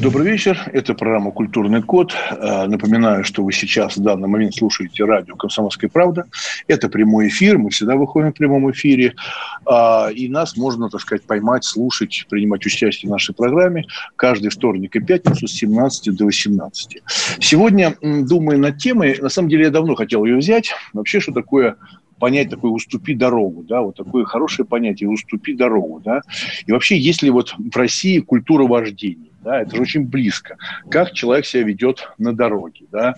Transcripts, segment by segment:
Добрый вечер. Это программа «Культурный код». Э, Напоминаю, что вы сейчас в данный момент слушаете радио «Комсомольская правда». Это прямой эфир. Мы всегда выходим в прямом эфире. А, И нас можно, так сказать, поймать, слушать, принимать участие в нашей программе каждый вторник и пятницу с 17 до 18. Сегодня, думаю над темой, на самом деле я давно хотел ее взять. Вообще, что такое понять такое «уступи дорогу», да, вот такое хорошее понятие «уступи дорогу», да. И вообще, есть ли вот в России культура вождения? Да, это же очень близко. Как человек себя ведет на дороге, да?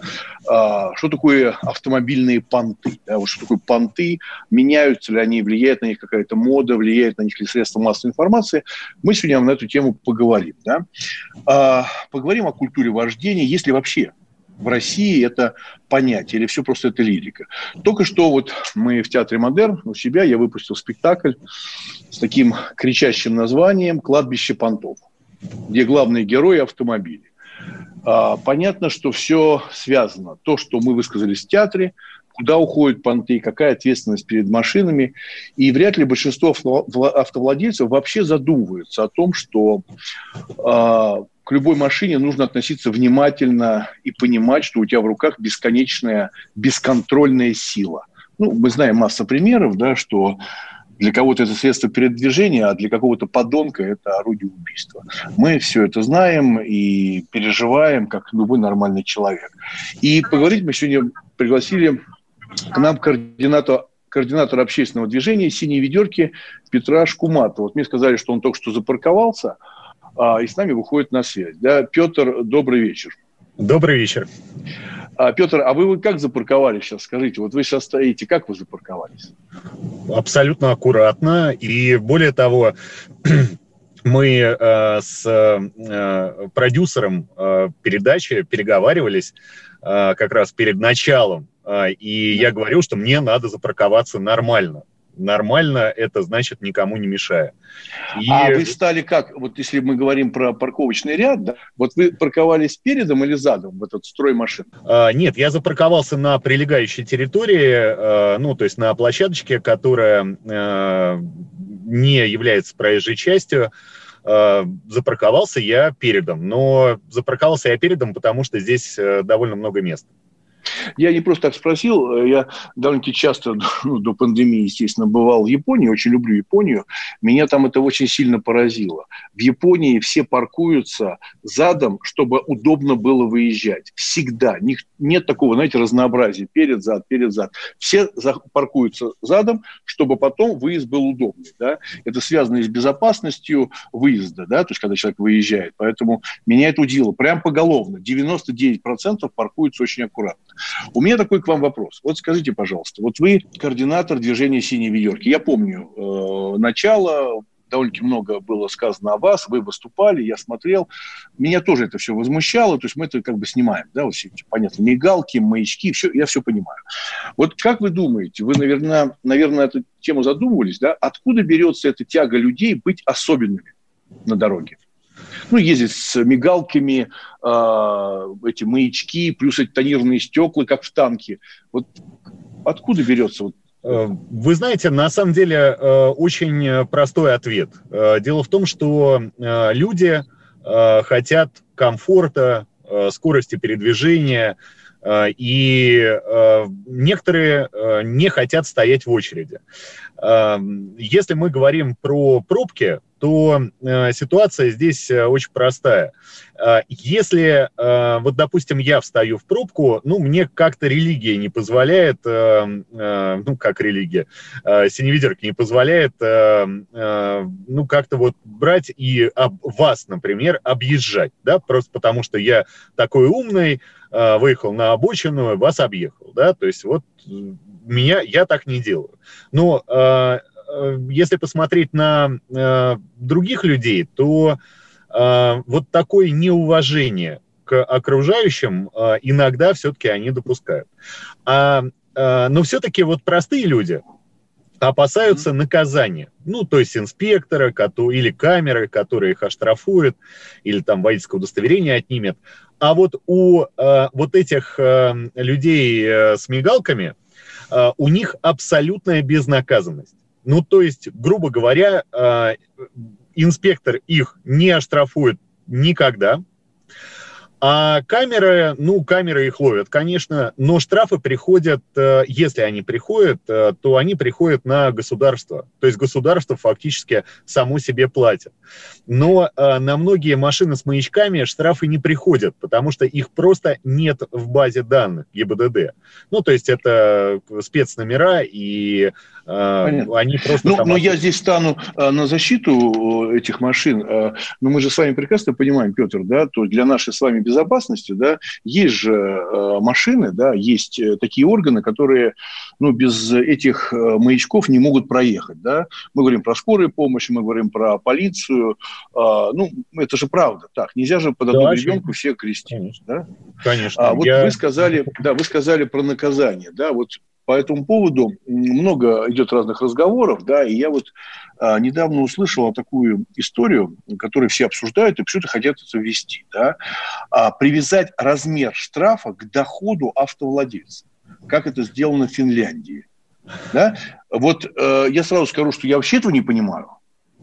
А, что такое автомобильные понты? Да? Вот что такое понты? Меняются ли они? Влияет на них какая-то мода? Влияет на них ли средства массовой информации? Мы сегодня на эту тему поговорим, да? А, поговорим о культуре вождения, если вообще в России это понятие, или все просто это лирика. Только что вот мы в Театре Модерн у себя, я выпустил спектакль с таким кричащим названием «Кладбище понтов», где главные герои – автомобили. А, понятно, что все связано. То, что мы высказались в театре, куда уходят понты, какая ответственность перед машинами. И вряд ли большинство автовладельцев вообще задумываются о том, что а, к любой машине нужно относиться внимательно и понимать, что у тебя в руках бесконечная, бесконтрольная сила. Ну, мы знаем массу примеров, да, что для кого-то это средство передвижения, а для какого-то подонка это орудие убийства. Мы все это знаем и переживаем, как любой нормальный человек. И поговорить мы сегодня пригласили к нам координатор координатор общественного движения «Синие ведерки» Петра Шкуматова. Вот мне сказали, что он только что запарковался, а, и с нами выходит на связь. Да, Петр, добрый вечер. Добрый вечер. А, Петр, а вы, как запарковались сейчас? Скажите, вот вы сейчас стоите, как вы запарковались? Абсолютно аккуратно. И более того, мы э, с э, продюсером э, передачи переговаривались э, как раз перед началом. Э, и я говорил, что мне надо запарковаться нормально нормально, это значит никому не мешая. И... А вы стали как, вот если мы говорим про парковочный ряд, да, вот вы парковались передом или задом в этот строй машин? А, нет, я запарковался на прилегающей территории, а, ну, то есть на площадочке, которая а, не является проезжей частью, а, запарковался я передом, но запарковался я передом, потому что здесь э, довольно много места. Я не просто так спросил, я довольно-таки часто ну, до пандемии, естественно, бывал в Японии, очень люблю Японию. Меня там это очень сильно поразило. В Японии все паркуются задом, чтобы удобно было выезжать. Всегда. Нет такого, знаете, разнообразия. Перед, зад, перед, зад. Все паркуются задом, чтобы потом выезд был удобный. Да? Это связано и с безопасностью выезда, да? то есть когда человек выезжает. Поэтому меня это удивило. Прям поголовно. 99% паркуются очень аккуратно. У меня такой к вам вопрос. Вот скажите, пожалуйста, вот вы координатор движения «Синие ведерки». Я помню э, начало, довольно-таки много было сказано о вас, вы выступали, я смотрел. Меня тоже это все возмущало, то есть мы это как бы снимаем, да, вот все эти, понятно, мигалки, маячки, все, я все понимаю. Вот как вы думаете, вы, наверное, наверное, эту тему задумывались, да, откуда берется эта тяга людей быть особенными на дороге? Ну, ездить с мигалками, э, эти маячки, плюс эти тонированные стекла, как в танке. Вот откуда берется вот э, вы знаете, на самом деле э, очень простой ответ. Э, дело в том, что люди хотят комфорта, скорости передвижения, и некоторые не хотят стоять в очереди. Если мы говорим про пробки, то э, ситуация здесь э, очень простая. Э, если, вот, допустим, я встаю в пробку, ну, мне как-то религия не позволяет, ну, как религия, синевидерка не позволяет, ну, как-то вот брать и об, вас, например, объезжать, да, просто потому что я такой умный, выехал на обочину, вас объехал, да, то есть вот меня, я так не делаю. Но если посмотреть на э, других людей, то э, вот такое неуважение к окружающим иногда все-таки они допускают. А, но все-таки вот простые люди, опасаются наказания. Ну, то есть инспектора или камеры, которые их оштрафуют, или там водительское удостоверение отнимет. А вот у э, вот этих э, людей э, с мигалками э, у них абсолютная безнаказанность. Ну, то есть, грубо говоря, э, инспектор их не оштрафует никогда, а камеры, ну, камеры их ловят, конечно, но штрафы приходят, э, если они приходят, э, то они приходят на государство. То есть государство фактически само себе платит. Но э, на многие машины с маячками штрафы не приходят, потому что их просто нет в базе данных ГИБДД. Ну, то есть это спецномера, и Понятно. они просто... Ну, но я здесь стану на защиту этих машин. Но мы же с вами прекрасно понимаем, Петр, да, то для нашей с вами безопасности, да, есть же э, машины, да, есть э, такие органы, которые, ну, без этих э, маячков не могут проехать, да. Мы говорим про скорую помощь, мы говорим про полицию, э, ну, это же правда, так, нельзя же под одну да, ребенку все крестить, Конечно. да. Конечно. А вот я... вы сказали, да, вы сказали про наказание, да, вот по этому поводу много идет разных разговоров, да, и я вот а, недавно услышал такую историю, которую все обсуждают и почему-то хотят это ввести, да, а, привязать размер штрафа к доходу автовладельца, как это сделано в Финляндии, да. Вот э, я сразу скажу, что я вообще этого не понимаю,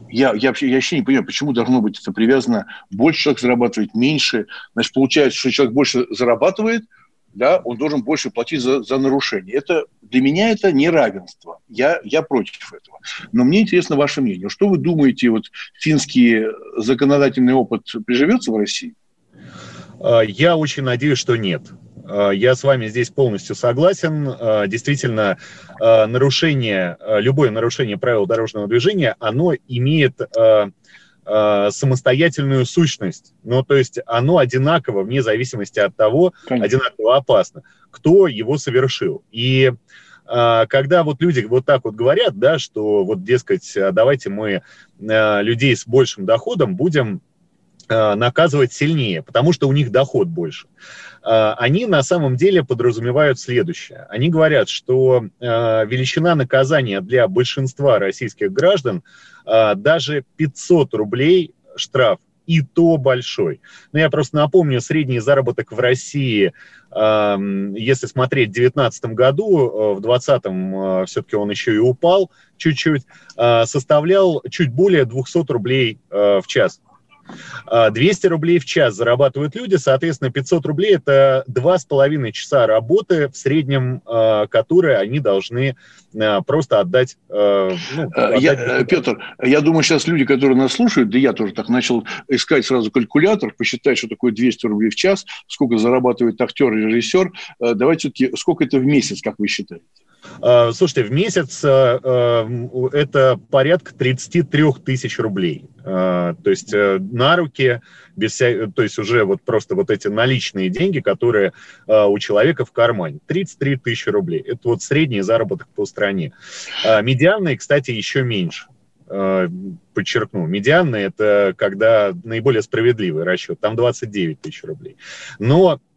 я, я, вообще, я вообще не понимаю, почему должно быть это привязано, больше человек зарабатывает, меньше. Значит, получается, что человек больше зарабатывает, да, он должен больше платить за, за нарушение. Это, для меня это неравенство. Я, я против этого. Но мне интересно ваше мнение. Что вы думаете, вот финский законодательный опыт приживется в России? А, я очень надеюсь, что нет. А, я с вами здесь полностью согласен. А, действительно, нарушение, любое нарушение правил дорожного движения, оно имеет э, самостоятельную сущность. Ну, то есть оно одинаково, вне зависимости от того, Конечно. одинаково опасно, кто его совершил. И э, когда вот люди вот так вот говорят, да, что вот, дескать, давайте мы э, людей с большим доходом будем наказывать сильнее, потому что у них доход больше. Э, они на самом деле подразумевают следующее. Они говорят, что э, величина наказания для большинства российских граждан даже 500 рублей штраф, и то большой. Но я просто напомню, средний заработок в России, если смотреть в 2019 году, э, в 2020 все-таки он еще и упал чуть-чуть, составлял чуть более 200 рублей э, в час. 200 а, рублей в час зарабатывают люди, соответственно, 500 рублей – это два с половиной часа работы в среднем, а, которые они должны а, просто отдать. Ну, отдать я, э, Петр, я думаю, сейчас люди, которые нас слушают, да я тоже так начал искать сразу калькулятор, посчитать, что такое 200 рублей в час, сколько зарабатывает актер и режиссер. Э, давайте, сколько это в месяц, как вы считаете? А, слушайте, в месяц а, а, это порядка 33 тысяч рублей. То есть э, на руки, без вся... то есть уже вот просто вот эти наличные деньги, которые у человека в кармане. 33 тысячи рублей. Это вот средний заработок по стране. Медианный, кстати, еще меньше подчеркну, медианный – это когда наиболее справедливый расчет, там 29 тысяч рублей. Но Э,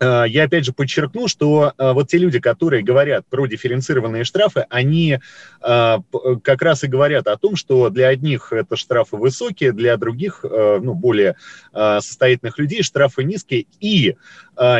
я опять же подчеркну, что э, вот те люди, которые говорят про дифференцированные штрафы, они э, как раз и говорят о том, что для одних это штрафы высокие, для других, ну, более состоятельных людей штрафы низкие, и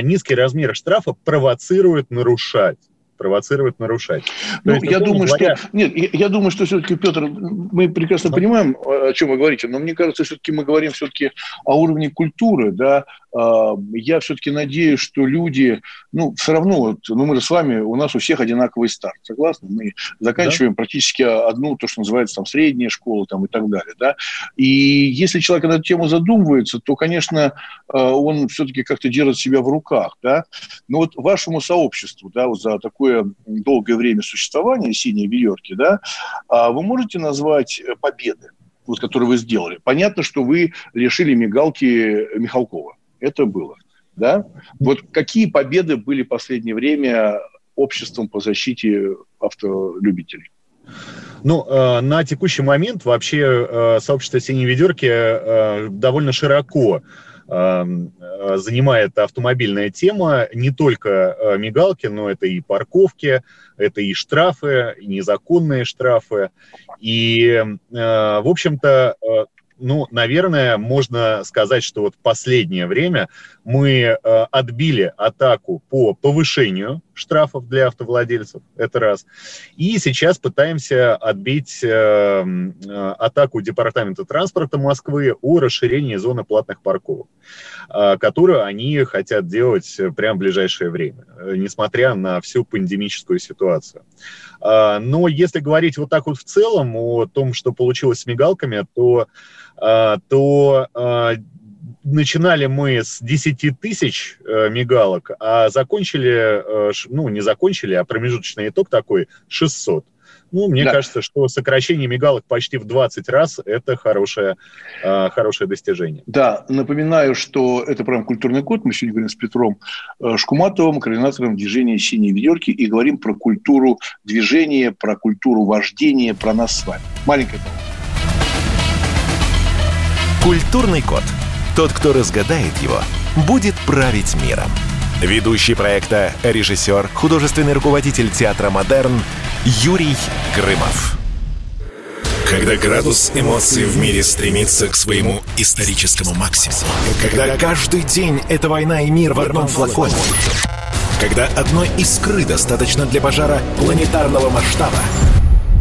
низкий размер штрафа провоцирует нарушать провоцировать, нарушать. Ну, есть, я думаю, говоря... что... Нет, я, я думаю, что все-таки, Петр, мы прекрасно но... понимаем, о чем вы говорите, но мне кажется, все-таки мы говорим все-таки о уровне культуры, да, а, я все-таки надеюсь, что люди, ну, все равно, вот, ну, мы же с вами, у нас у всех одинаковый старт, согласны? Мы заканчиваем да? практически одну, то, что называется, там, средняя школа, там, и так далее, да. И если человек на эту тему задумывается, то, конечно, а, он все-таки как-то держит себя в руках, да. Но вот вашему сообществу, да, вот за такое долгое время существования «Синей ведерки», да, а вы можете назвать победы? вот, которые вы сделали. Понятно, что вы лишили мигалки Михалкова это было. Да? Вот какие победы были в последнее время обществом по защите автолюбителей? Ну, э, на текущий момент вообще э, сообщество «Синей ведерки» э, довольно широко занимает автомобильная тема, не только мигалки, но это и парковки, это и штрафы, и незаконные штрафы. И, в общем-то, ну, наверное, можно сказать, что вот последнее время мы э, отбили атаку по повышению штрафов для автовладельцев, это раз. И сейчас пытаемся отбить э, э, атаку Департамента транспорта Москвы о расширении зоны платных парковок, э, которую они хотят делать прямо в ближайшее время, э, несмотря на всю пандемическую ситуацию. Э, но если говорить вот так вот в целом о том, что получилось с мигалками, то а, то а, начинали мы с 10 тысяч э, мигалок, а закончили, э, ну, не закончили, а промежуточный итог такой 600. Ну, мне да. кажется, что сокращение мигалок почти в 20 раз – это хорошее, э, хорошее достижение. Да, напоминаю, что это программа «Культурный код». Мы сегодня говорим с Петром Шкуматовым, координатором движения «Синие ведерки», и говорим про культуру движения, про культуру вождения, про нас с вами. Маленькая пауза. Культурный код. Тот, кто разгадает его, будет править миром. Ведущий проекта, режиссер, художественный руководитель театра «Модерн» Юрий Грымов. Когда градус эмоций в мире стремится к своему историческому максимуму. Когда каждый день — это война и мир в одном флаконе. Когда одной искры достаточно для пожара планетарного масштаба.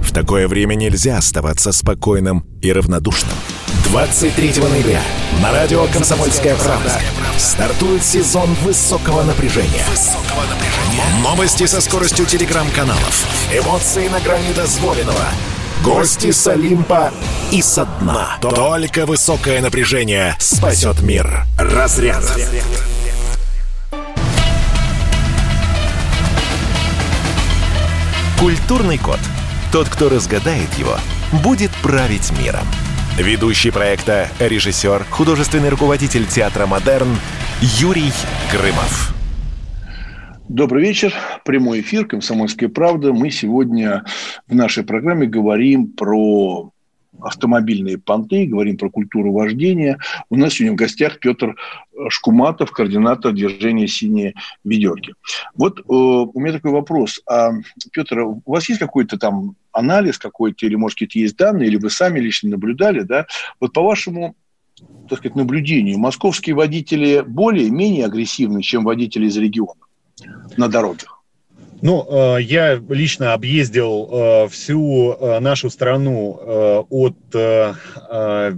В такое время нельзя оставаться спокойным и равнодушным. 23 ноября на радио «Комсомольская правда» стартует сезон высокого напряжения. Новости со скоростью телеграм-каналов. Эмоции на грани дозволенного. Гости с Олимпа и со дна. Только высокое напряжение спасет мир. Разряд. Культурный код. Тот, кто разгадает его, будет править миром. Ведущий проекта, режиссер, художественный руководитель театра «Модерн» Юрий Грымов. Добрый вечер. Прямой эфир «Комсомольская правда». Мы сегодня в нашей программе говорим про автомобильные понты, говорим про культуру вождения. У нас сегодня в гостях Петр Шкуматов, координатор движения «Синие ведерки». Вот э, у меня такой вопрос. А, Петр, у вас есть какой-то там анализ какой-то, или, может, какие-то есть данные, или вы сами лично наблюдали, да? Вот по вашему так сказать, наблюдению, московские водители более-менее агрессивны, чем водители из региона на дорогах? Ну, э, я лично объездил э, всю э, нашу страну от, что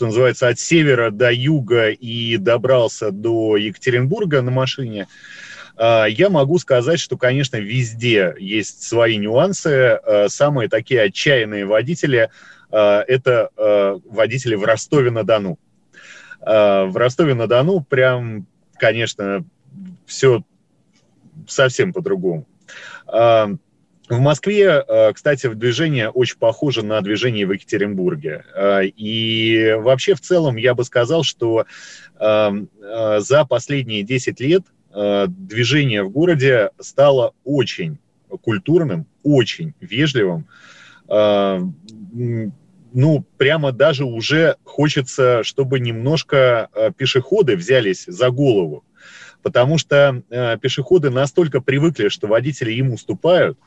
называется, от севера до юга и добрался до Екатеринбурга на машине. Я могу сказать, что, конечно, везде есть свои нюансы. Самые такие отчаянные водители – это водители в Ростове-на-Дону. В Ростове-на-Дону прям, конечно, все совсем по-другому. В Москве, э, кстати, движение очень похоже на движение в Екатеринбурге. Э, и вообще в целом я бы сказал, что э, за последние 10 лет движение в городе стало очень культурным, очень вежливым. Ну, прямо даже уже хочется, чтобы немножко пешеходы взялись за голову потому что э, пешеходы настолько привыкли, что водители им уступают,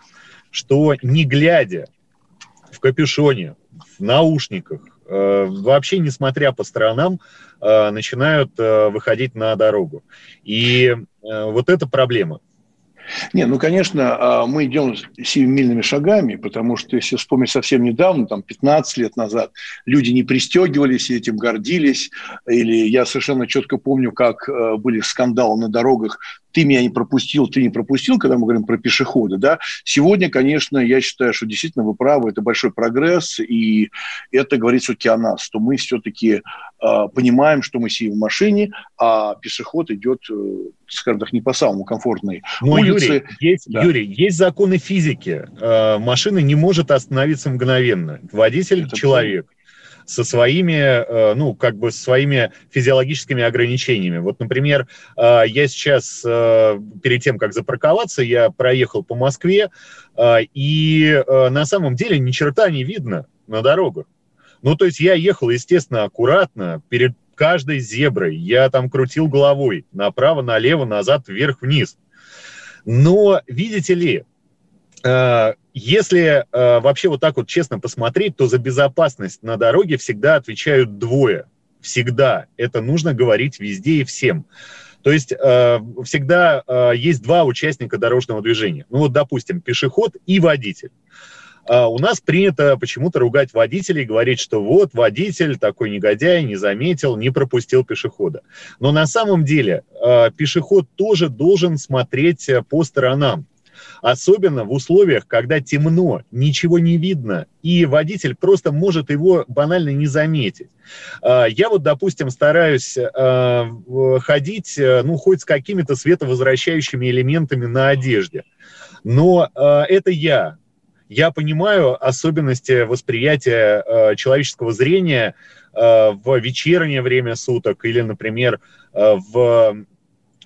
что не глядя в капюшоне, в наушниках, э, вообще несмотря по сторонам, э, начинают э, выходить на дорогу. И э, вот это проблема. Не, ну, конечно, а, мы идем семимильными шагами, потому что, если вспомнить совсем недавно, там, 15 лет назад, люди не пристегивались и этим гордились, или я совершенно четко помню, как э, были скандалы на дорогах ты меня не пропустил, ты не пропустил, когда мы говорим про пешехода, да, сегодня, конечно, я считаю, что действительно вы правы, это большой прогресс, и это говорит все-таки о нас, что мы все-таки э, понимаем, что мы сидим в машине, а пешеход идет, э, скажем так, не по самому комфортной Но, улице. Юрий, есть, да. Юрий, есть законы физики. Э, машина не может остановиться мгновенно. Водитель человек со своими, э, ну, как бы своими физиологическими ограничениями. Вот, например, э, я сейчас, э, перед тем, как запарковаться, я проехал по Москве, и на самом деле ни черта не видно на дорогах. Ну, то есть я ехал, естественно, аккуратно, перед каждой зеброй, я там крутил головой направо, налево, назад, вверх, вниз. Но, видите ли, если э, вообще вот так вот честно посмотреть, то за безопасность на дороге всегда отвечают двое. Всегда. Это нужно говорить везде и всем. То есть э, всегда э, есть два участника дорожного движения. Ну вот, допустим, пешеход и водитель. А у нас принято почему-то ругать водителей, говорить, что вот водитель такой негодяй, не заметил, не пропустил пешехода. Но на самом деле э, пешеход тоже должен смотреть э, по сторонам. Особенно в условиях, когда темно, ничего не видно, и водитель просто может его банально не заметить. А, я вот, допустим, стараюсь а, ходить, э, ну, хоть с какими-то световозвращающими элементами на одежде. Но а, это я. Я понимаю особенности восприятия человеческого зрения в вечернее время суток или, например, в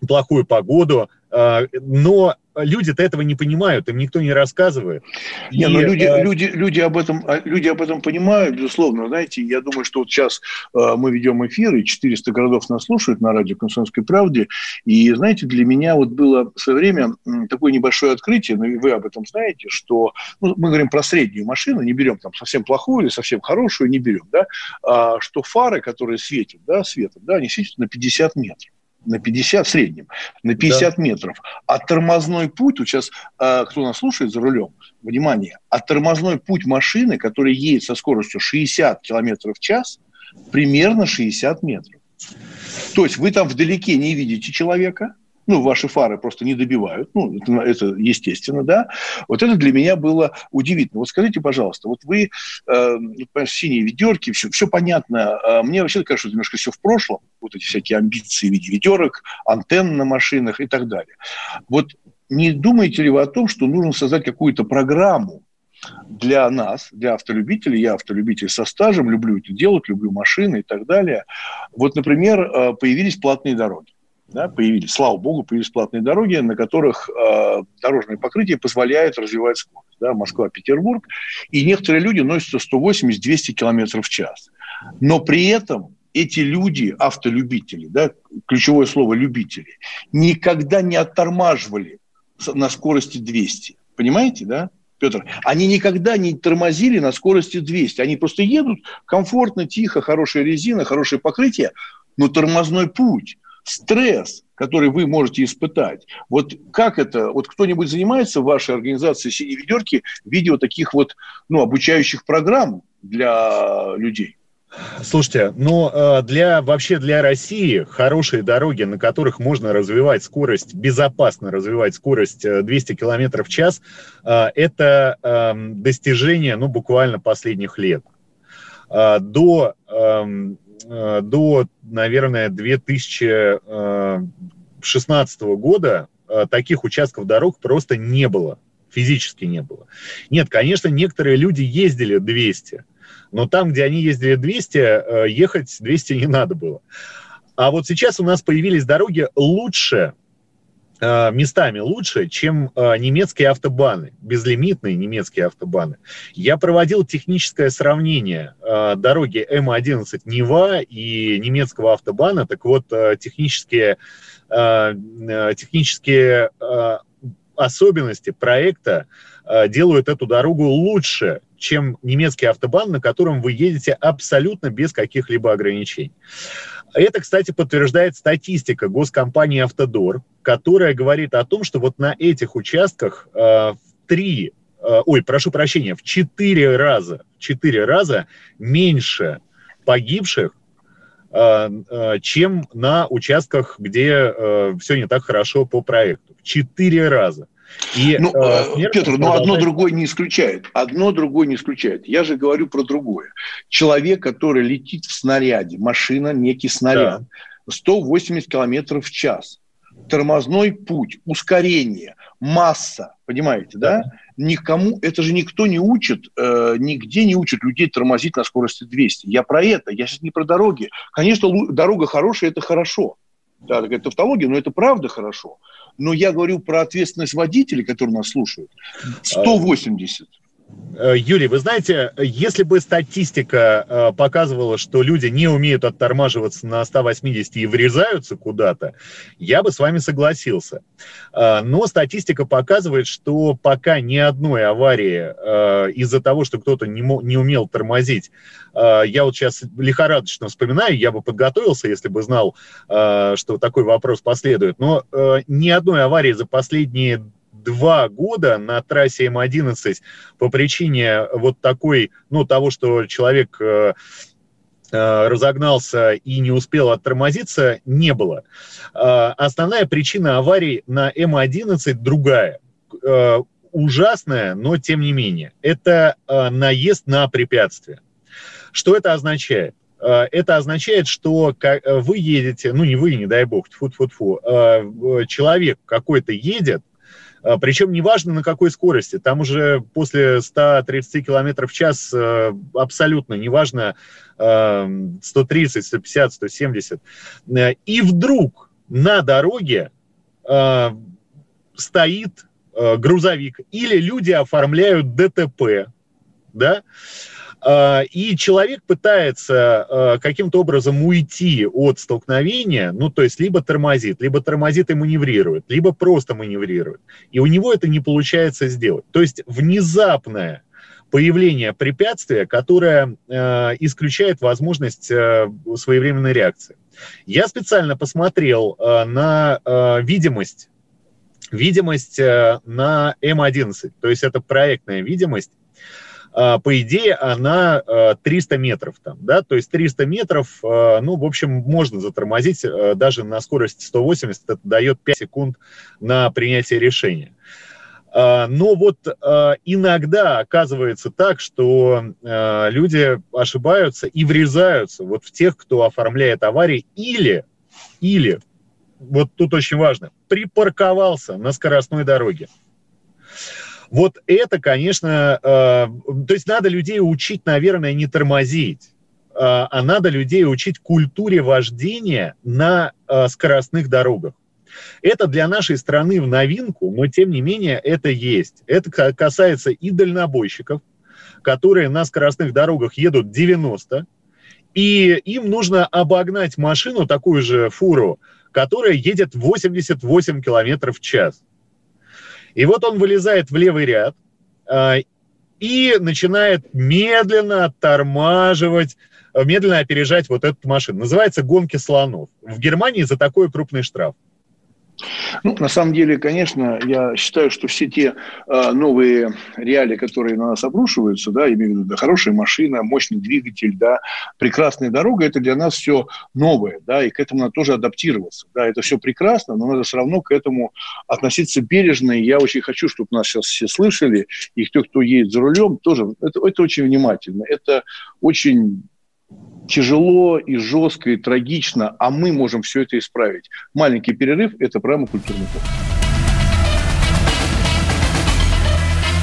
плохую погоду, но люди-то этого не понимают, им никто не рассказывает. Не, но люди, э... люди, люди, об этом, а, люди об этом понимают, безусловно. Знаете, я думаю, что вот сейчас э, мы ведем эфир, и 400 городов нас слушают на радио «Комсомольской правде». И, знаете, для меня вот было в свое время такое небольшое открытие, но вы об этом знаете, что ну, мы говорим про среднюю машину, не берем там совсем плохую или совсем хорошую, не берем, да, а, что фары, которые светят, да, светом, да, они светят на 50 метров на 50 в среднем, на 50 да. метров. А тормозной путь, вот сейчас э, кто нас слушает за рулем, внимание, а тормозной путь машины, которая едет со скоростью 60 км в час, примерно 60 метров. То есть вы там вдалеке не видите человека, ну, ваши фары просто не добивают, ну, это, это естественно, да, вот это для меня было удивительно. Вот скажите, пожалуйста, вот вы, э, синие ведерки, все, все понятно, э, мне вообще кажется, что немножко все в прошлом, вот эти всякие амбиции в виде ведерок, антенн на машинах и так далее. Вот не думаете ли вы о том, что нужно создать какую-то программу, для нас, для автолюбителей, я автолюбитель со стажем, люблю это делать, люблю машины и так далее. Вот, например, э, появились платные дороги да, появились, слава богу, появились платные дороги, на которых э, дорожное покрытие позволяет развивать скорость. Да, Москва-Петербург. И некоторые люди носятся 180-200 км в час. Но при этом эти люди, автолюбители, да, ключевое слово любители, никогда не оттормаживали на скорости 200. Понимаете, да? Петр, они никогда не тормозили на скорости 200. Они просто едут комфортно, тихо, хорошая резина, хорошее покрытие, но тормозной путь стресс, который вы можете испытать. Вот как это, вот кто-нибудь занимается в вашей организации «Синей ведерки» видео таких вот, ну, обучающих программ для людей? Слушайте, ну э, для вообще для России хорошие дороги, на которых можно развивать скорость, безопасно развивать скорость 200 км в час, э, это эм, достижение, ну буквально последних лет. Э, до эм, Э, до, наверное, 2016 года э, таких участков дорог просто не было, физически не было. Нет, конечно, некоторые люди ездили 200, но там, где они ездили 200, э, ехать 200 не надо было. А вот сейчас у нас появились дороги лучше, Э, местами лучше, чем э, немецкие автобаны, безлимитные немецкие автобаны. Я проводил техническое сравнение э, дороги М11 Нева и немецкого автобана. Так вот, технические, технические особенности проекта делают эту дорогу лучше, чем немецкий автобан, на котором вы едете абсолютно без каких-либо ограничений. Это, кстати, подтверждает статистика госкомпании «Автодор», которая говорит о том, что вот на этих участках э, в три, э, ой, прошу прощения, в четыре раза, четыре раза меньше погибших, э, э, чем на участках, где э, все не так хорошо по проекту. В четыре раза. И, ну, э, Петр, но одно другое не исключает. Одно другое не исключает. Я же говорю про другое. Человек, который летит в снаряде, машина, некий снаряд, да. 180 километров в час, тормозной путь, ускорение, масса, понимаете, да? да? Никому, это же никто не учит, э, нигде не учат людей тормозить на скорости 200. Я про это, я сейчас не про дороги. Конечно, дорога хорошая, это хорошо. Да, такая тавтология, но это правда хорошо но я говорю про ответственность водителей, которые нас слушают. 180. Э, Юрий, вы знаете, если бы статистика э, показывала, что люди не умеют оттормаживаться на 180 и врезаются куда-то, я бы с вами согласился. Э, но статистика показывает, что пока ни одной аварии из-за того, что кто-то не, не умел тормозить, я вот сейчас лихорадочно вспоминаю, я бы подготовился, если бы знал, что такой вопрос последует, но ни одной аварии за последние два года на трассе М11 по причине вот такой, ну, того, что человек э, э, разогнался и не успел оттормозиться, не было. Э, основная причина аварий на М11 другая. Ужасная, но тем не менее. Это наезд на препятствие. Что это означает? это означает, что вы едете, ну не вы, не дай бог, тьфу-тьфу-тьфу, человек какой-то едет, а, Причем неважно на какой скорости, там уже после 130 км в час э, абсолютно неважно 130, 150, 170. И вдруг на дороге э, стоит э, грузовик или люди оформляют ДТП, да, а, и человек пытается а, каким-то образом уйти от столкновения, ну, то есть либо тормозит, либо тормозит и маневрирует, либо просто маневрирует. И у него это не получается сделать. То есть внезапное появление препятствия, которое э, исключает возможность своевременной реакции. Я специально посмотрел на видимость, видимость на М11, то есть это проектная видимость, а, по идее, она 300 а, метров там, да, то есть 300 метров, а, ну, в общем, можно затормозить даже на скорости 180, это дает 5 секунд на принятие решения. Но вот иногда оказывается так, что люди ошибаются и врезаются вот в тех, кто оформляет аварии, или, или, вот тут очень важно, припарковался на скоростной дороге. Вот это, конечно, э, то есть надо людей учить, наверное, не тормозить, э, а надо людей учить культуре вождения на э, скоростных дорогах. Это для нашей страны в новинку, но тем не менее это есть. Это касается и дальнобойщиков, которые на скоростных дорогах едут 90, и им нужно обогнать машину, такую же фуру, которая едет 88 километров в час. И вот он вылезает в левый ряд э, и начинает медленно оттормаживать, медленно опережать вот эту машину. Называется «Гонки слонов». В Германии за такой крупный штраф. Ну, на самом деле, конечно, я считаю, что все те э, новые реалии, которые на нас обрушиваются, да, имею в виду, да, хорошая машина, мощный двигатель, да, прекрасная дорога, это для нас все новое, да, и к этому надо тоже адаптироваться, да, это все прекрасно, но надо все равно к этому относиться бережно, и я очень хочу, чтобы нас сейчас все слышали, и кто, кто едет за рулем, тоже, это, это очень внимательно, это очень тяжело и жестко и трагично, а мы можем все это исправить. Маленький перерыв – это программа «Культурный код».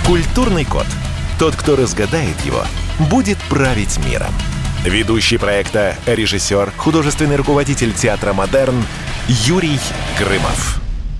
Культурный код. Тот, кто разгадает его, будет править миром. Ведущий проекта, режиссер, художественный руководитель театра «Модерн» Юрий Грымов.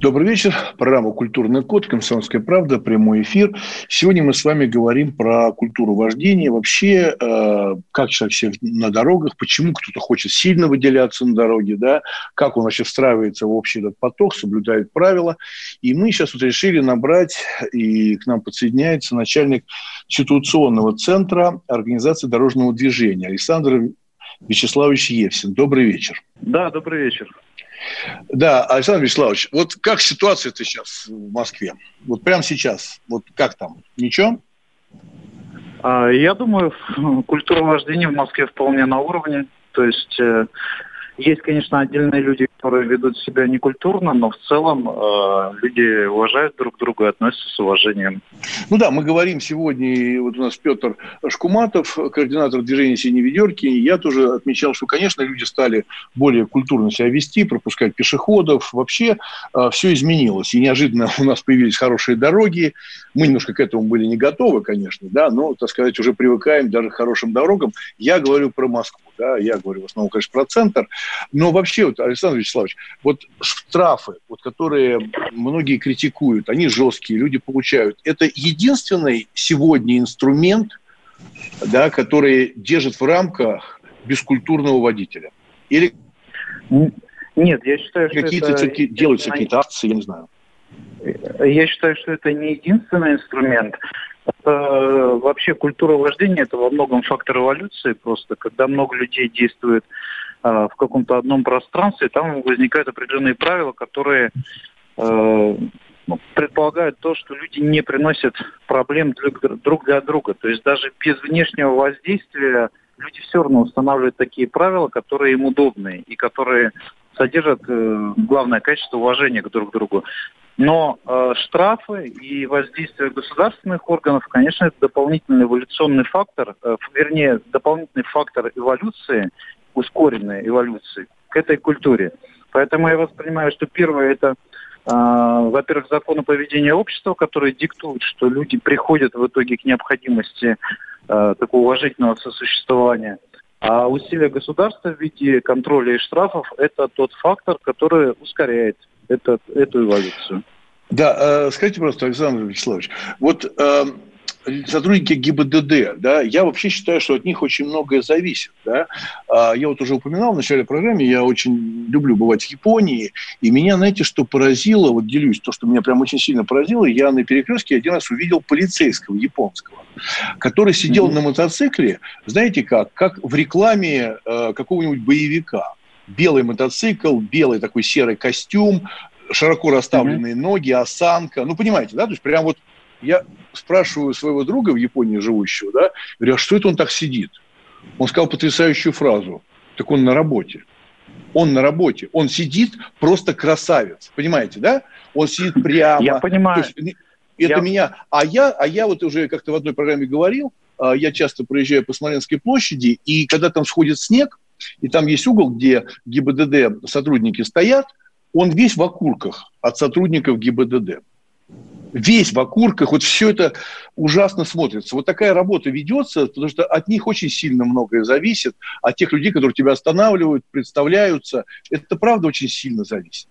Добрый вечер. Программа «Культурный код», «Комсомольская правда», прямой эфир. Сегодня мы с вами говорим про культуру вождения. Вообще, э, как человек всех на дорогах, почему кто-то хочет сильно выделяться на дороге, да, как он вообще встраивается в общий этот поток, соблюдает правила. И мы сейчас вот решили набрать, и к нам подсоединяется начальник ситуационного центра организации дорожного движения Александр Вячеславович Евсин. Добрый вечер. Да, добрый вечер. Да, Александр Вячеславович, вот как ситуация-то сейчас в Москве? Вот прямо сейчас, вот как там? Ничего? А, я думаю, культура вождения в Москве вполне на уровне. То есть э, есть, конечно, отдельные люди, которые ведут себя некультурно, но в целом э, люди уважают друг друга и относятся с уважением. Ну да, мы говорим сегодня, и вот у нас Петр Шкуматов, координатор движения «Синие ведерки», я тоже отмечал, что, конечно, люди стали более культурно себя вести, пропускать пешеходов, вообще э, все изменилось, и неожиданно у нас появились хорошие дороги, мы немножко к этому были не готовы, конечно, да, но, так сказать, уже привыкаем даже к хорошим дорогам. Я говорю про Москву, да, я говорю в основном, конечно, про центр, но вообще, вот, Александр Вячеславович, вот штрафы, вот, которые многие критикуют, они жесткие, люди получают. Это единственный сегодня инструмент, да, который держит в рамках бескультурного водителя? Или нет, я считаю, что какие-то это... делаются какие-то акции, я не знаю. Я считаю, что это не единственный инструмент. Это вообще культура вождения – это во многом фактор эволюции просто. Когда много людей действует Э, в каком-то одном пространстве, там возникают определенные правила, которые э, ну, предполагают то, что люди не приносят проблем друг для друга. То есть даже без внешнего воздействия люди все равно устанавливают такие правила, которые им удобны и которые содержат э, главное качество уважения к друг другу. Но э, штрафы и воздействие государственных органов, конечно, это дополнительный эволюционный фактор, э, вернее, дополнительный фактор эволюции ускоренной эволюции к этой культуре. Поэтому я воспринимаю, что первое это, э, во-первых, закон о поведении общества, который диктует, что люди приходят в итоге к необходимости э, такого уважительного сосуществования. А усилия государства в виде контроля и штрафов – это тот фактор, который ускоряет это, эту эволюцию. Да, э, скажите просто, Александр Вячеславович, вот э, сотрудники ГИБДД, да, я вообще считаю, что от них очень многое зависит, да. А, я вот уже упоминал в начале программы, я очень люблю бывать в Японии, и меня, знаете, что поразило, вот делюсь, то, что меня прям очень сильно поразило, я на перекрестке один раз увидел полицейского японского, который сидел mm-hmm. на мотоцикле, знаете как, как в рекламе э, какого-нибудь боевика. Белый мотоцикл, белый такой серый костюм, широко расставленные mm-hmm. ноги, осанка. Ну, понимаете, да? То есть прям вот я спрашиваю своего друга в Японии живущего, да, говорю, а что это он так сидит? Он сказал потрясающую фразу. Так он на работе. Он на работе. Он сидит просто красавец. Понимаете, да? Он сидит прямо. Я понимаю. есть, это я... меня... А я, а я вот уже как-то в одной программе говорил, а, я часто проезжаю по Смоленской площади, и когда там сходит снег, и там есть угол, где ГИБДД сотрудники стоят, он весь в окурках от сотрудников ГИБДД весь в окурках, вот все это ужасно смотрится. Вот такая работа ведется, потому что от них очень сильно многое зависит, от тех людей, которые тебя останавливают, представляются. Это правда очень сильно зависит.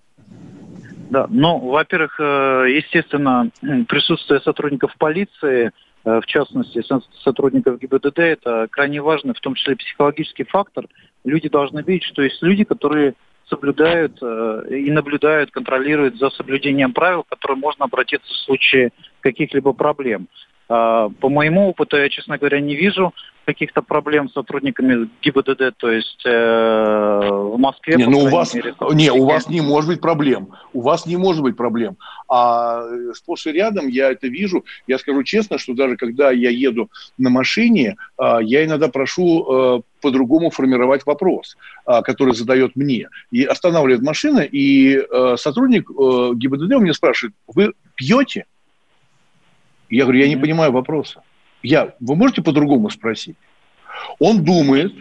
Да, ну, во-первых, э, естественно, присутствие сотрудников полиции, э, в частности, сотрудников ГИБДД, это крайне важный, в том числе психологический фактор. Люди должны видеть, что есть люди, которые соблюдают э, и наблюдают, контролируют за соблюдением правил, к которым можно обратиться в случае каких-либо проблем. Э, по моему опыту, я, честно говоря, не вижу каких-то проблем с сотрудниками ГИБДД, то есть э, в Москве. Не, ну у вас, мере, не, у вас не может быть проблем. У вас не может быть проблем. А э, сплошь и рядом я это вижу. Я скажу честно, что даже когда я еду на машине, э, я иногда прошу э, по-другому формировать вопрос, э, который задает мне. И останавливает машина, и э, сотрудник э, ГИБДД у меня спрашивает, вы пьете? Я говорю, я не понимаю вопроса. Я, вы можете по-другому спросить? Он думает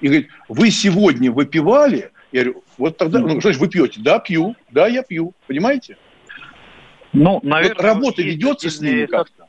и говорит, вы сегодня выпивали? Я говорю, вот тогда, ну, что значит, вы пьете? Да, пью, да, я пью, понимаете? Ну, наверное, вот работа ведется с ними как-то.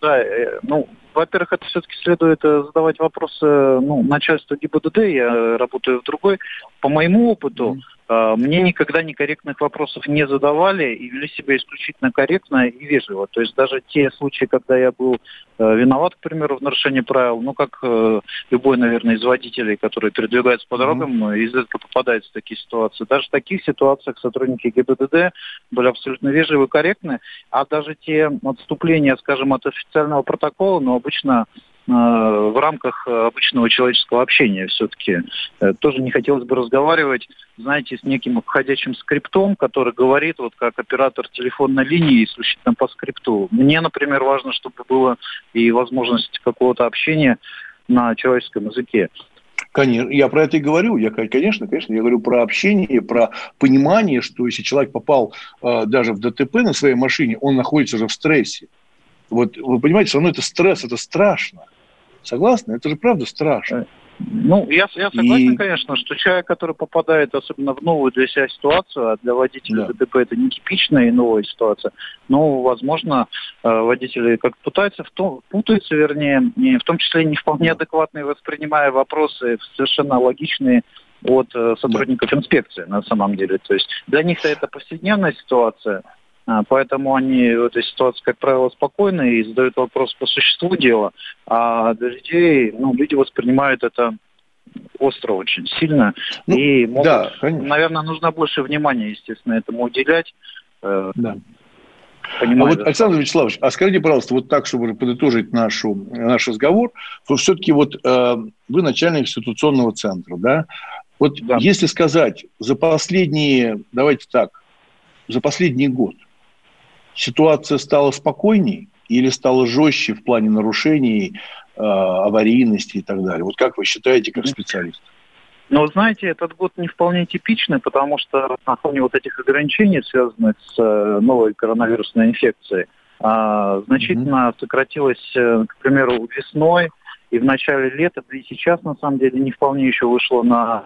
Да, э, ну, во-первых, это все-таки следует э, задавать вопросы ну, начальству ГИБДД, я работаю в другой. По моему опыту, mm-hmm мне никогда некорректных вопросов не задавали и вели себя исключительно корректно и вежливо. То есть даже те случаи, когда я был э, виноват, к примеру, в нарушении правил, ну, как э, любой, наверное, из водителей, которые передвигаются по дорогам, mm-hmm. изредка попадаются в такие ситуации. Даже в таких ситуациях сотрудники ГИБДД были абсолютно вежливы и корректны, а даже те отступления, скажем, от официального протокола, ну, обычно в рамках обычного человеческого общения все-таки. Тоже не хотелось бы разговаривать, знаете, с неким обходящим скриптом, который говорит, вот как оператор телефонной линии, исключительно по скрипту. Мне, например, важно, чтобы было и возможность какого-то общения на человеческом языке. Конечно, я про это и говорю. Я, конечно, конечно, я говорю про общение, про понимание, что если человек попал э, даже в ДТП на своей машине, он находится уже в стрессе. Вот вы понимаете, все равно это стресс, это страшно. Согласны? Это же правда страшно. Ну, я, я согласен, и... конечно, что человек, который попадает особенно в новую для себя ситуацию, а для водителя да. ДТП это нетипичная и новая ситуация, но, возможно, э, водители как пытаются, в том, путаются, вернее, в том числе не вполне адекватные, воспринимая вопросы совершенно логичные от э, сотрудников инспекции на самом деле. То есть для них это повседневная ситуация, Поэтому они в этой ситуации, как правило, спокойны и задают вопрос по существу дела. А людей, ну, люди воспринимают это остро очень сильно. Ну, и могут, да, наверное, нужно больше внимания, естественно, этому уделять. Э, да. Понимаю, а вот, Александр Вячеславович, а скажите, пожалуйста, вот так, чтобы подытожить нашу, наш разговор, то все-таки вот э, вы начальник институционного центра, да? Вот да. если сказать за последние, давайте так, за последний год – ситуация стала спокойней или стала жестче в плане нарушений, э, аварийности и так далее? Вот как вы считаете, как специалист? Ну, знаете, этот год не вполне типичный, потому что на фоне вот этих ограничений, связанных с э, новой коронавирусной инфекцией, а, значительно сократилось, э, к примеру, весной и в начале лета, да и сейчас, на самом деле, не вполне еще вышло на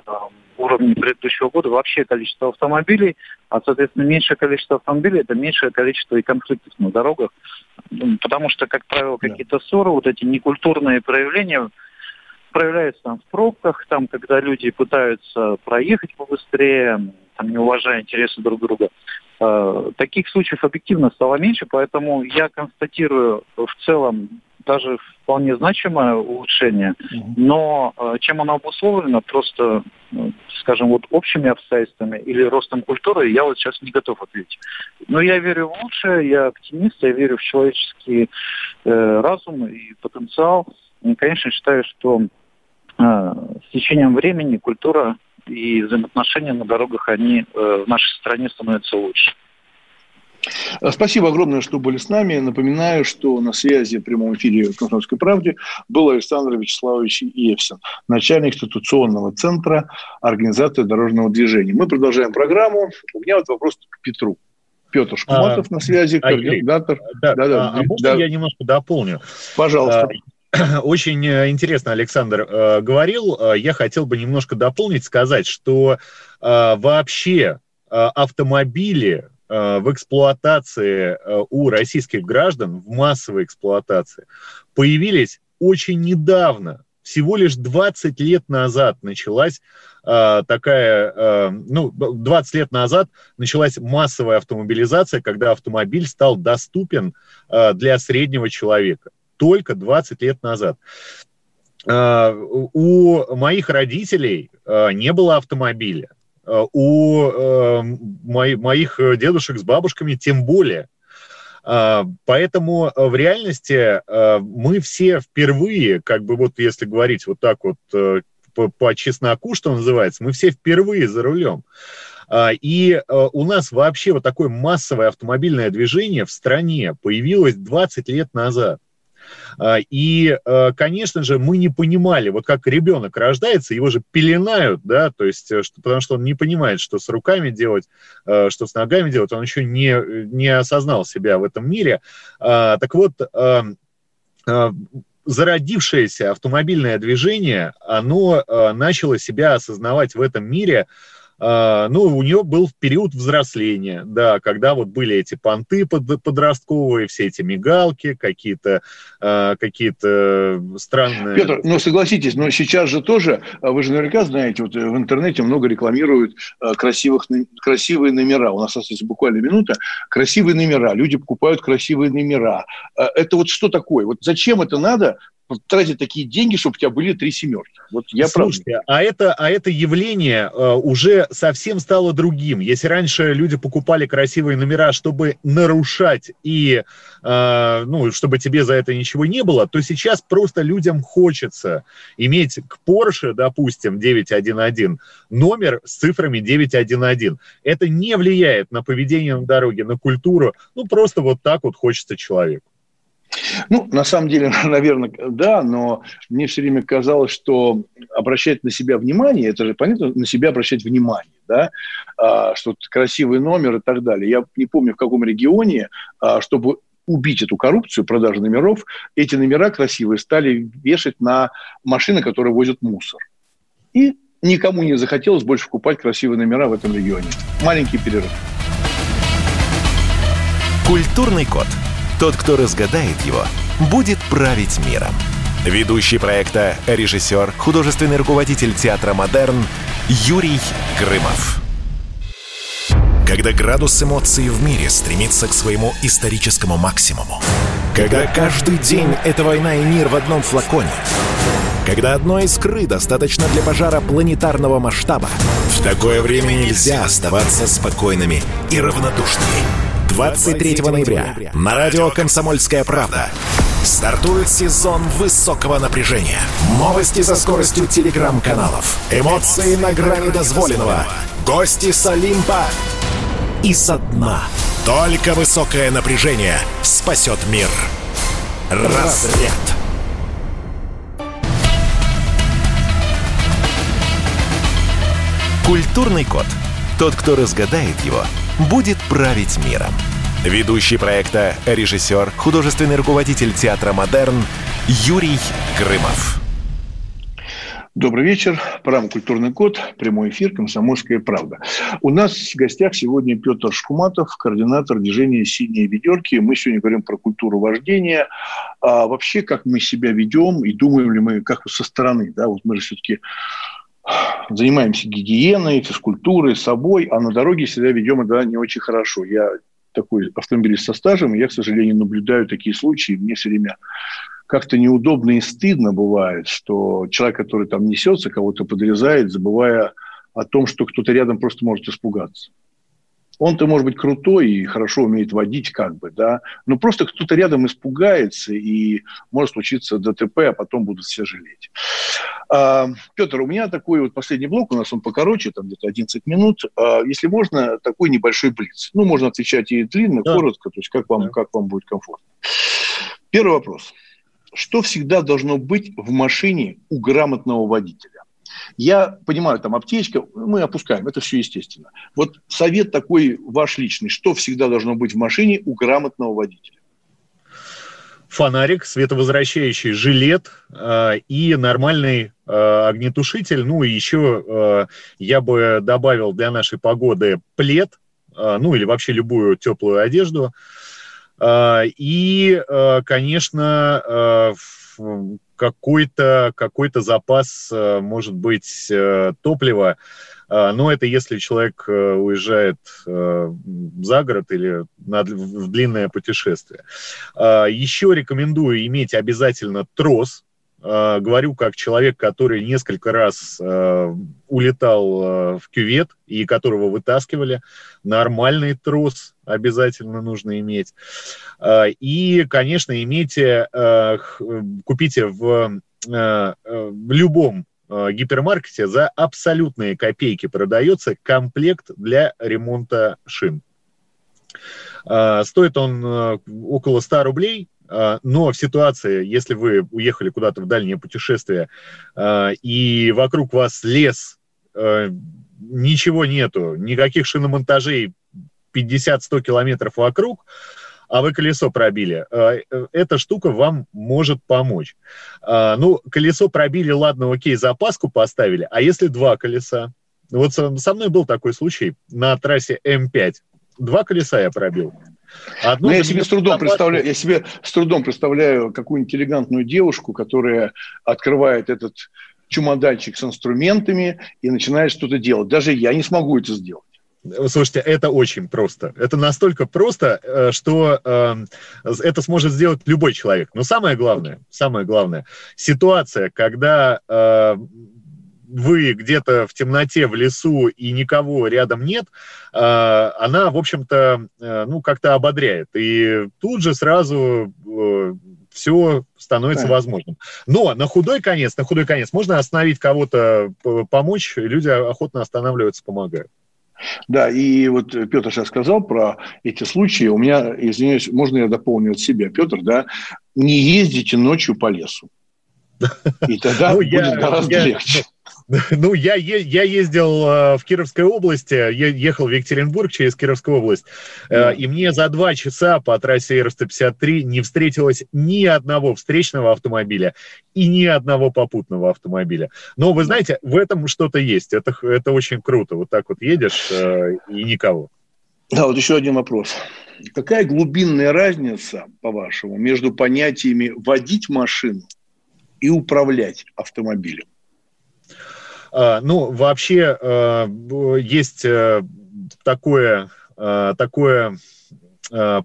уровне предыдущего года вообще количество автомобилей, а, соответственно, меньшее количество автомобилей – это меньшее количество и конфликтов на дорогах, потому что, как правило, какие-то ссоры, вот эти некультурные проявления проявляются там в пробках, там, когда люди пытаются проехать побыстрее, там, не уважая интересы друг друга. Э, таких случаев объективно стало меньше, поэтому я констатирую в целом даже вполне значимое улучшение, но э, чем оно обусловлено, просто, ну, скажем, вот общими обстоятельствами или ростом культуры, я вот сейчас не готов ответить. Но я верю в лучшее, я оптимист, я верю в человеческий э, разум и потенциал. И, конечно, считаю, что э, с течением времени культура и взаимоотношения на дорогах, они э, в нашей стране становятся лучше. Э, спасибо огромное, что были с нами. Напоминаю, что на связи в прямом эфире «Комсомольской правде» был Александр Вячеславович Евсин, начальник институционного центра организации дорожного движения. Мы продолжаем программу. У меня вот вопрос к Петру. Петр Шкуматов а, на связи, а, координатор. Да, да, да, а, а можно да. я немножко дополню? Пожалуйста. А, очень э, интересно Александр э, говорил. Я хотел бы немножко дополнить, сказать, что вообще автомобили Э, в эксплуатации э, у российских граждан, в массовой эксплуатации, появились очень недавно. Всего лишь 20 лет назад началась э, такая, э, ну, 20 лет назад началась массовая автомобилизация, когда автомобиль стал доступен э, для среднего человека. Только 20 лет назад. Э, у моих родителей э, не было автомобиля. Э, у э, моих дедушек с бабушками тем более. А, поэтому в реальности э, мы все впервые, как бы вот если говорить вот так вот по, по чесноку, что называется, мы все впервые за рулем. А, и у нас вообще вот такое массовое автомобильное движение в стране появилось 20 лет назад. А, и, а, конечно же, мы не понимали, вот как ребенок рождается, его же пеленают, да, то есть, э, что, потому что он не понимает, что с руками делать, э, что с ногами делать, он еще не, не осознал себя в этом мире. А, так вот, зародившееся автомобильное движение, оно начало себя осознавать в этом мире ну, у нее был период взросления, да, когда вот были эти понты под, подростковые, все эти мигалки, какие-то а, какие-то странные... Петр, ну, согласитесь, но сейчас же тоже, а, вы же наверняка знаете, вот в интернете много рекламируют красивых, красивые номера. У нас остается буквально минута. Красивые номера. Люди покупают красивые номера. Это вот что такое? Вот зачем это надо тратить такие деньги, чтобы у тебя были три семерки. Вот я Слушайте, а это, а это явление э, уже совсем стало другим. Если раньше люди покупали красивые номера, чтобы нарушать и, э, ну, чтобы тебе за это ничего не было, то сейчас просто людям хочется иметь к Porsche, допустим, 911, номер с цифрами 911. Это не влияет на поведение на дороге, на культуру. Ну, просто вот так вот хочется человеку. Ну, на самом деле, наверное, да, но мне все время казалось, что обращать на себя внимание, это же понятно, на себя обращать внимание, да, а, что красивый номер и так далее. Я не помню, в каком регионе, а, чтобы убить эту коррупцию, продажи номеров, эти номера красивые стали вешать на машины, которые возят мусор. И никому не захотелось больше покупать красивые номера в этом регионе. Маленький перерыв. Культурный код. Тот, кто разгадает его, будет править миром. Ведущий проекта, режиссер, художественный руководитель театра «Модерн» Юрий Грымов. Когда градус эмоций в мире стремится к своему историческому максимуму. Когда каждый день — это война и мир в одном флаконе. Когда одной искры достаточно для пожара планетарного масштаба. В такое время нельзя оставаться спокойными и равнодушными. 23 ноября на радио «Комсомольская правда» стартует сезон высокого напряжения. Новости со скоростью телеграм-каналов. Эмоции на грани дозволенного. Гости с Олимпа и со дна. Только высокое напряжение спасет мир. Разряд. Культурный код. Тот, кто разгадает его – будет править миром. Ведущий проекта, режиссер, художественный руководитель театра «Модерн» Юрий Грымов. Добрый вечер. Программа «Культурный код». Прямой эфир «Комсомольская правда». У нас в гостях сегодня Петр Шкуматов, координатор движения «Синие ведерки». Мы сегодня говорим про культуру вождения. А вообще, как мы себя ведем и думаем ли мы как со стороны. Да? Вот мы же все-таки занимаемся гигиеной, физкультурой, собой, а на дороге себя ведем иногда не очень хорошо. Я такой автомобилист со стажем, я, к сожалению, наблюдаю такие случаи. Мне все время как-то неудобно и стыдно бывает, что человек, который там несется, кого-то подрезает, забывая о том, что кто-то рядом просто может испугаться. Он-то, может быть, крутой и хорошо умеет водить, как бы, да, но просто кто-то рядом испугается, и может случиться ДТП, а потом будут все жалеть. А, Петр, у меня такой вот последний блок, у нас он покороче, там где-то 11 минут. А, если можно, такой небольшой блиц. Ну, можно отвечать и длинно, да. коротко, то есть как вам, да. как вам будет комфортно. Первый вопрос. Что всегда должно быть в машине у грамотного водителя? Я понимаю, там аптечка, мы опускаем, это все естественно. Вот совет такой ваш личный, что всегда должно быть в машине у грамотного водителя? Фонарик, световозвращающий жилет э, и нормальный э, огнетушитель. Ну и еще э, я бы добавил для нашей погоды плед, э, ну или вообще любую теплую одежду. Э, и, э, конечно, э, какой-то какой запас, э, может быть, э, топлива, э, но это если человек уезжает за город или в длинное путешествие. Еще рекомендую иметь обязательно трос, Э, говорю как человек, который несколько раз э, улетал э, в кювет и которого вытаскивали. Нормальный трос обязательно нужно иметь. Э, и, конечно, имейте, э, купите в, э, в любом э, гипермаркете за абсолютные копейки продается комплект для ремонта шин. Э, стоит он э, около 100 рублей, но в ситуации, если вы уехали куда-то в дальнее путешествие, а, и вокруг вас лес, а, ничего нету, никаких шиномонтажей 50-100 километров вокруг, а вы колесо пробили, эта штука вам может помочь. Ну, колесо пробили, ладно, окей, запаску поставили, а если два колеса? Вот со мной был такой случай на трассе М5. Два колеса я пробил. Одну Но я себе с трудом представляю, я себе с трудом представляю какую-нибудь элегантную девушку, которая открывает этот чемоданчик с инструментами и начинает что-то делать. Даже я не смогу это сделать. Слушайте, это очень просто. Это настолько просто, э, что э, это сможет сделать любой человек. Но самое главное, самое главное, ситуация, когда э, вы где-то в темноте, в лесу и никого рядом нет, э, она, в общем-то, э, ну, как-то ободряет. И тут же сразу э, все становится да. возможным. Но на худой конец, на худой конец можно остановить кого-то, помочь, люди охотно останавливаются, помогают. Да, и вот Петр сейчас сказал про эти случаи. У меня, извиняюсь, можно я дополню от себя, Петр, да, не ездите ночью по лесу. И тогда ну, будет я, гораздо я, легче. Ну, я, я ездил э, в Кировской области, я ехал в Екатеринбург через Кировскую область, mm. и мне за два часа по трассе Р-153 не встретилось ни одного встречного автомобиля и ни одного попутного автомобиля. Но вы знаете, в этом что-то есть, это, это очень круто. Вот так вот едешь э, и никого. Да, вот еще один вопрос. Какая глубинная разница, по-вашему, между понятиями водить машину и управлять автомобилем? А, ну, вообще э, есть э, такое, э, такое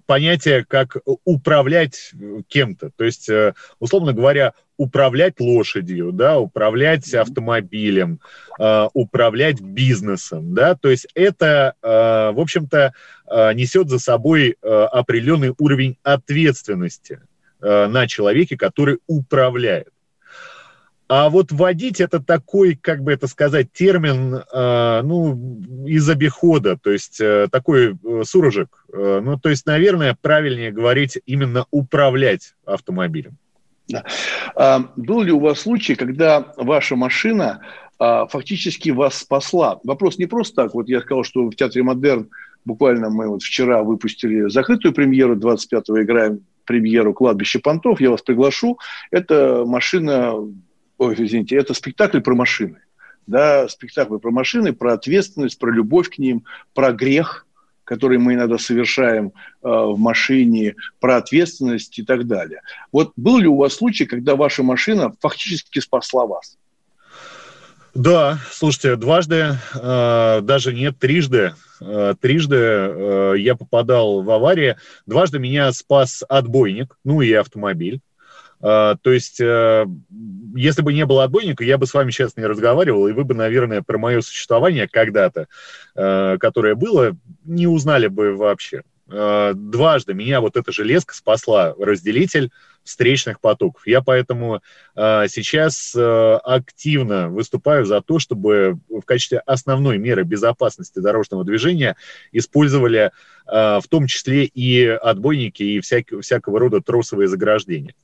понятие, как управлять кем-то. То есть, условно говоря, управлять лошадью, да, управлять автомобилем, управлять бизнесом, да, то есть это, в общем-то, несет за собой определенный уровень ответственности на человеке, который управляет. А вот водить это такой, как бы это сказать, термин, э, ну, из обихода, то есть э, такой э, сурожек. Э, ну, то есть, наверное, правильнее говорить именно управлять автомобилем. Да. А, был ли у вас случай, когда ваша машина а, фактически вас спасла? Вопрос не просто так. Вот я сказал, что в Театре Модерн буквально мы вот вчера выпустили закрытую премьеру, 25-го играем премьеру «Кладбище понтов». Я вас приглашу. Это машина ой, извините, это спектакль про машины. Да, спектакль про машины, про ответственность, про любовь к ним, про грех, который мы иногда совершаем э, в машине, про ответственность и так далее. Вот был ли у вас случай, когда ваша машина фактически спасла вас? Да, слушайте, дважды, э, даже нет, трижды, э, трижды э, я попадал в аварии. Дважды меня спас отбойник, ну и автомобиль. А, то есть, э, если бы не было отбойника, я бы с вами сейчас не разговаривал, и вы бы, наверное, про мое существование когда-то, э, которое было, не узнали бы вообще. А, дважды меня вот эта железка спасла, разделитель встречных потоков. Я поэтому э, сейчас э, активно выступаю за то, чтобы в качестве основной меры безопасности дорожного движения использовали э, в том числе и отбойники, и всяк, всякого рода тросовые заграждения.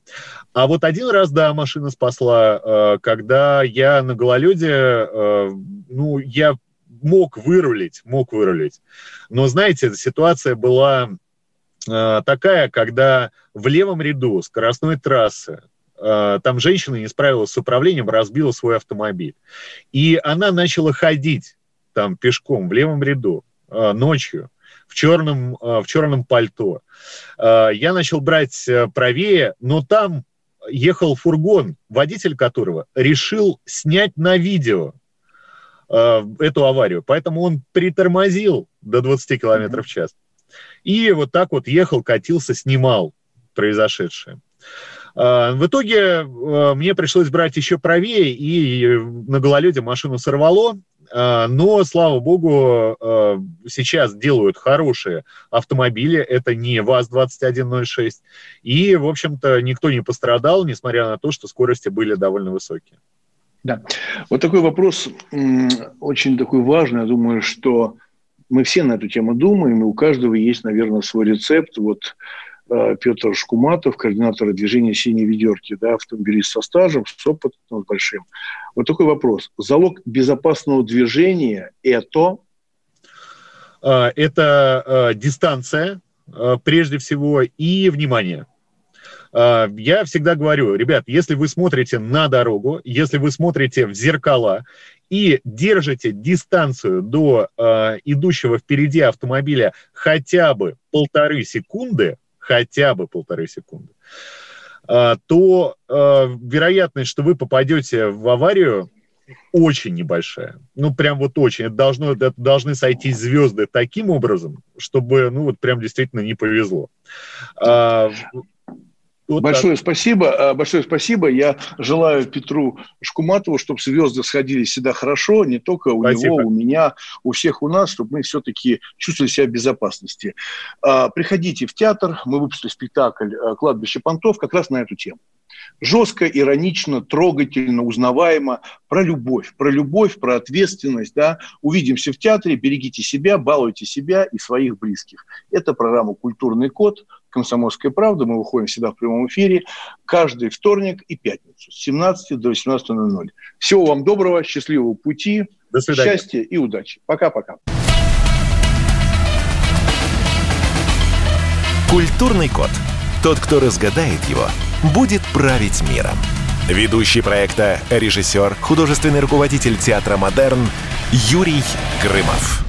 А вот один раз, да, машина спасла, э, когда я на гололеде, э, ну, я мог вырулить, мог вырулить. Но, знаете, ситуация была э, такая, когда в левом ряду скоростной трассы э, там женщина не справилась с управлением, разбила свой автомобиль. И она начала ходить там пешком в левом ряду э, ночью в черном, в черном пальто. Я начал брать правее, но там ехал фургон, водитель которого решил снять на видео э, эту аварию. Поэтому он притормозил до 20 км в час. И вот так вот ехал, катился, снимал произошедшее. Э, в итоге э, мне пришлось брать еще правее, и на гололеде машину сорвало, но, слава богу, сейчас делают хорошие автомобили, это не ВАЗ-2106, и, в общем-то, никто не пострадал, несмотря на то, что скорости были довольно высокие. Да. Вот такой вопрос очень такой важный. Я думаю, что мы все на эту тему думаем, и у каждого есть, наверное, свой рецепт. Вот э, Петр Шкуматов, координатор движения «Синие ведерки», да, автомобилист со стажем, с опытом большим. Вот такой вопрос. Залог безопасного движения – это? А, это э, дистанция, э, прежде всего, и внимание – я всегда говорю, ребят, если вы смотрите на дорогу, если вы смотрите в зеркала и держите дистанцию до э, идущего впереди автомобиля хотя бы полторы секунды, хотя бы полторы секунды, э, то э, вероятность, что вы попадете в аварию, очень небольшая. Ну, прям вот очень. Это, должно, это должны сойти звезды таким образом, чтобы, ну, вот прям действительно не повезло. А, вот большое так. спасибо, а, большое спасибо. Я желаю Петру Шкуматову, чтобы звезды сходились всегда хорошо, не только у спасибо. него, у меня, у всех у нас, чтобы мы все-таки чувствовали себя в безопасности. А, приходите в театр, мы выпустили спектакль «Кладбище понтов» как раз на эту тему жестко, иронично, трогательно, узнаваемо, про любовь, про любовь, про ответственность, да. Увидимся в театре, берегите себя, балуйте себя и своих близких. Это программа «Культурный код», «Комсомольская правда». Мы выходим всегда в прямом эфире каждый вторник и пятницу с 17 до 18.00. Всего вам доброго, счастливого пути, до свидания. счастья и удачи. Пока-пока. Культурный код. Тот, кто разгадает его – будет править миром. Ведущий проекта, режиссер, художественный руководитель театра «Модерн» Юрий Грымов.